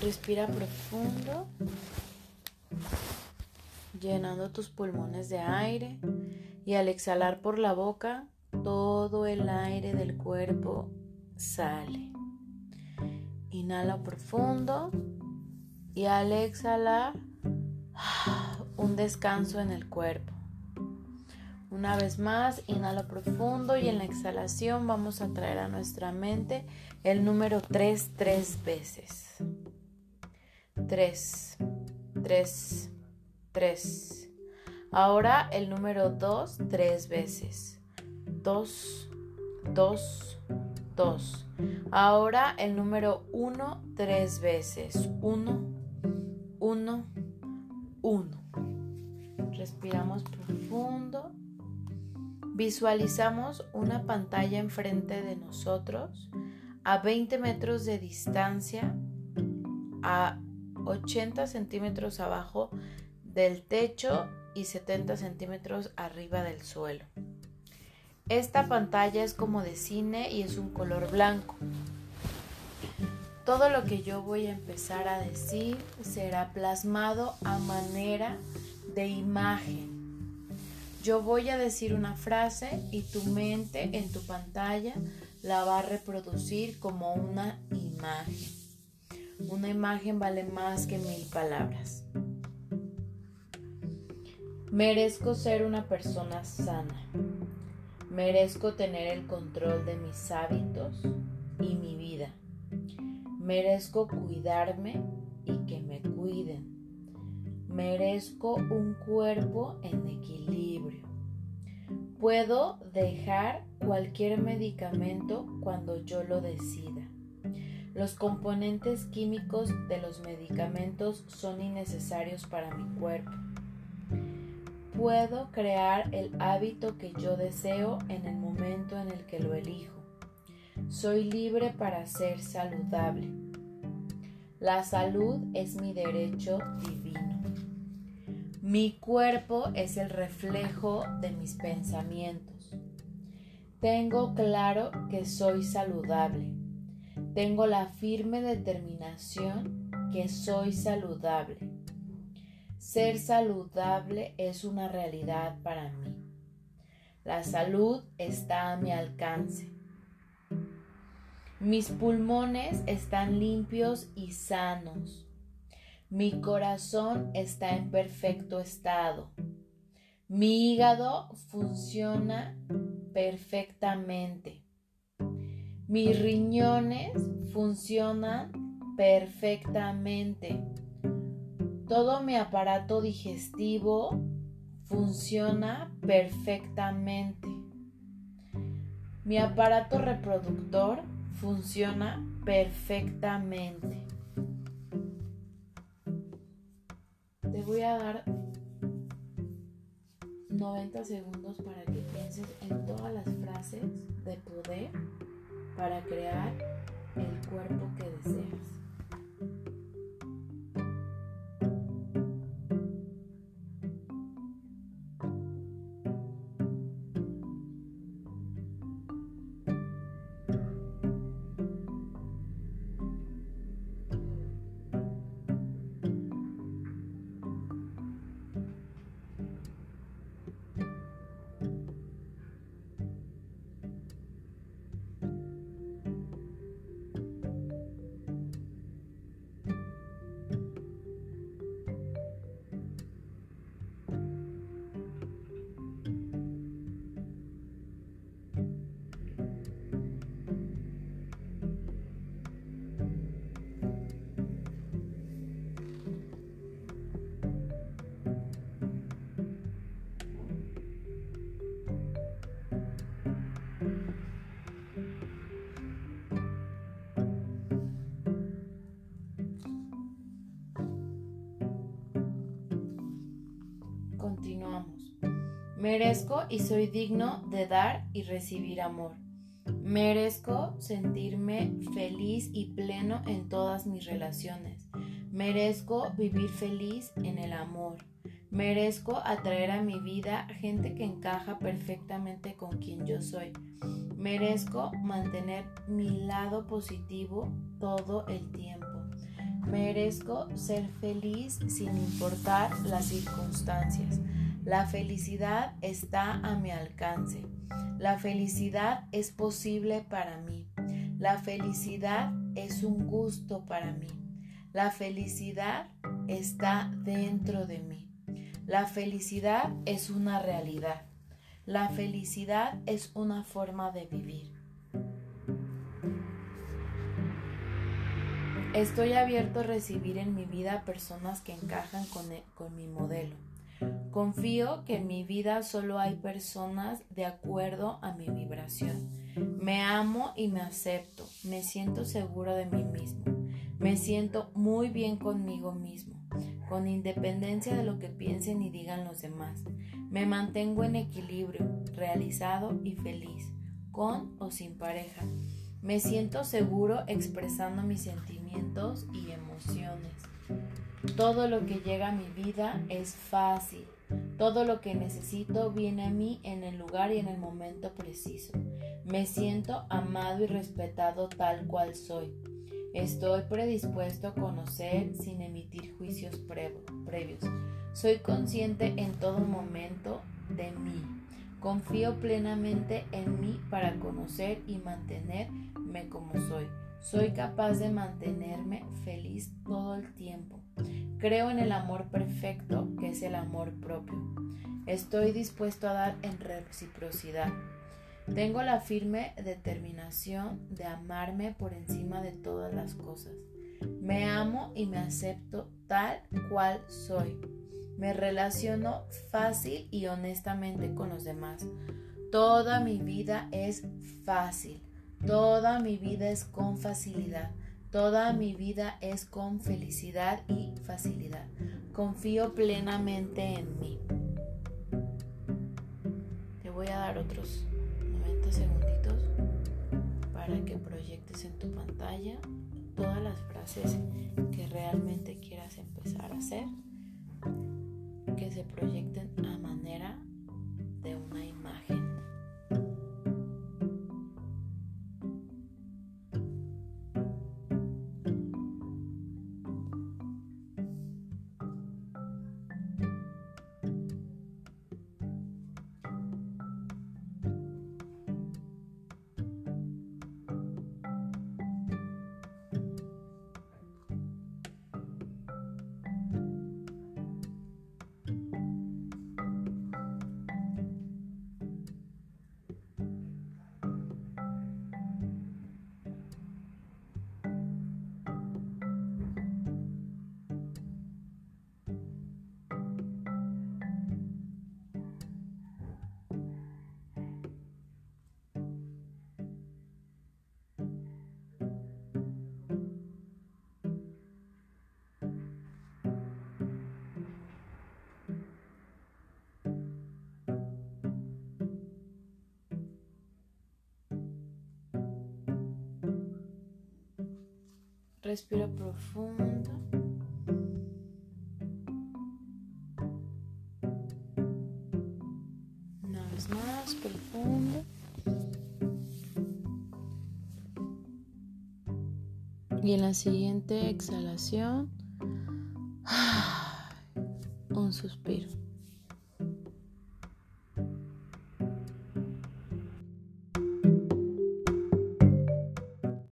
Respira profundo, llenando tus pulmones de aire y al exhalar por la boca, todo el aire del cuerpo sale. Inhala profundo y al exhalar, un descanso en el cuerpo. Una vez más, inhala profundo y en la exhalación vamos a traer a nuestra mente el número 3 tres veces. 3, 3, 3. Ahora el número 2 tres veces. 2, 2, 2. Ahora el número 1 tres veces. 1, 1, 1. Respiramos profundo. Visualizamos una pantalla enfrente de nosotros a 20 metros de distancia, a 80 centímetros abajo del techo y 70 centímetros arriba del suelo. Esta pantalla es como de cine y es un color blanco. Todo lo que yo voy a empezar a decir será plasmado a manera de imagen yo voy a decir una frase y tu mente en tu pantalla la va a reproducir como una imagen. Una imagen vale más que mil palabras. Merezco ser una persona sana. Merezco tener el control de mis hábitos y mi vida. Merezco cuidarme y que me cuiden. Merezco un cuerpo en equilibrio. Puedo dejar cualquier medicamento cuando yo lo decida. Los componentes químicos de los medicamentos son innecesarios para mi cuerpo. Puedo crear el hábito que yo deseo en el momento en el que lo elijo. Soy libre para ser saludable. La salud es mi derecho divino. Mi cuerpo es el reflejo de mis pensamientos. Tengo claro que soy saludable. Tengo la firme determinación que soy saludable. Ser saludable es una realidad para mí. La salud está a mi alcance. Mis pulmones están limpios y sanos. Mi corazón está en perfecto estado. Mi hígado funciona perfectamente. Mis riñones funcionan perfectamente. Todo mi aparato digestivo funciona perfectamente. Mi aparato reproductor funciona perfectamente. voy a dar 90 segundos para que pienses en todas las frases de poder para crear el cuerpo que deseas. Merezco y soy digno de dar y recibir amor. Merezco sentirme feliz y pleno en todas mis relaciones. Merezco vivir feliz en el amor. Merezco atraer a mi vida gente que encaja perfectamente con quien yo soy. Merezco mantener mi lado positivo todo el tiempo. Merezco ser feliz sin importar las circunstancias. La felicidad está a mi alcance. La felicidad es posible para mí. La felicidad es un gusto para mí. La felicidad está dentro de mí. La felicidad es una realidad. La felicidad es una forma de vivir. Estoy abierto a recibir en mi vida personas que encajan con, e, con, mi modelo. Confío que en mi vida solo hay personas de acuerdo a mi vibración. Me amo y me acepto. Me siento seguro de mí mismo. Me siento muy bien conmigo mismo, con independencia de lo que piensen y digan los demás. Me mantengo en equilibrio, realizado y feliz, con o sin pareja. Me siento seguro expresando mis sentimientos y emociones. Todo lo que llega a mi vida es fácil. Todo lo que necesito viene a mí en el lugar y en el momento preciso. Me siento amado y respetado tal cual soy. Estoy predispuesto a conocer sin emitir juicios previos. Soy consciente en todo momento de mí. Confío plenamente en mí para conocer y mantenerme como soy. Soy capaz de mantenerme feliz todo el tiempo. Creo en el amor perfecto que es el amor propio. Estoy dispuesto a dar en reciprocidad. Tengo la firme determinación de amarme por encima de todas las cosas. Me amo y me acepto tal cual soy. Me relaciono fácil y honestamente con los demás. Toda mi vida es fácil. Toda mi vida es con facilidad. Toda mi vida es con felicidad y facilidad. Confío plenamente en mí. Te voy a dar otros 90 segunditos para que proyectes en tu pantalla todas las frases que realmente quieras empezar a hacer que se proyecten a manera de una imagen. Respira profundo. Una vez más, profundo. Y en la siguiente exhalación, un suspiro.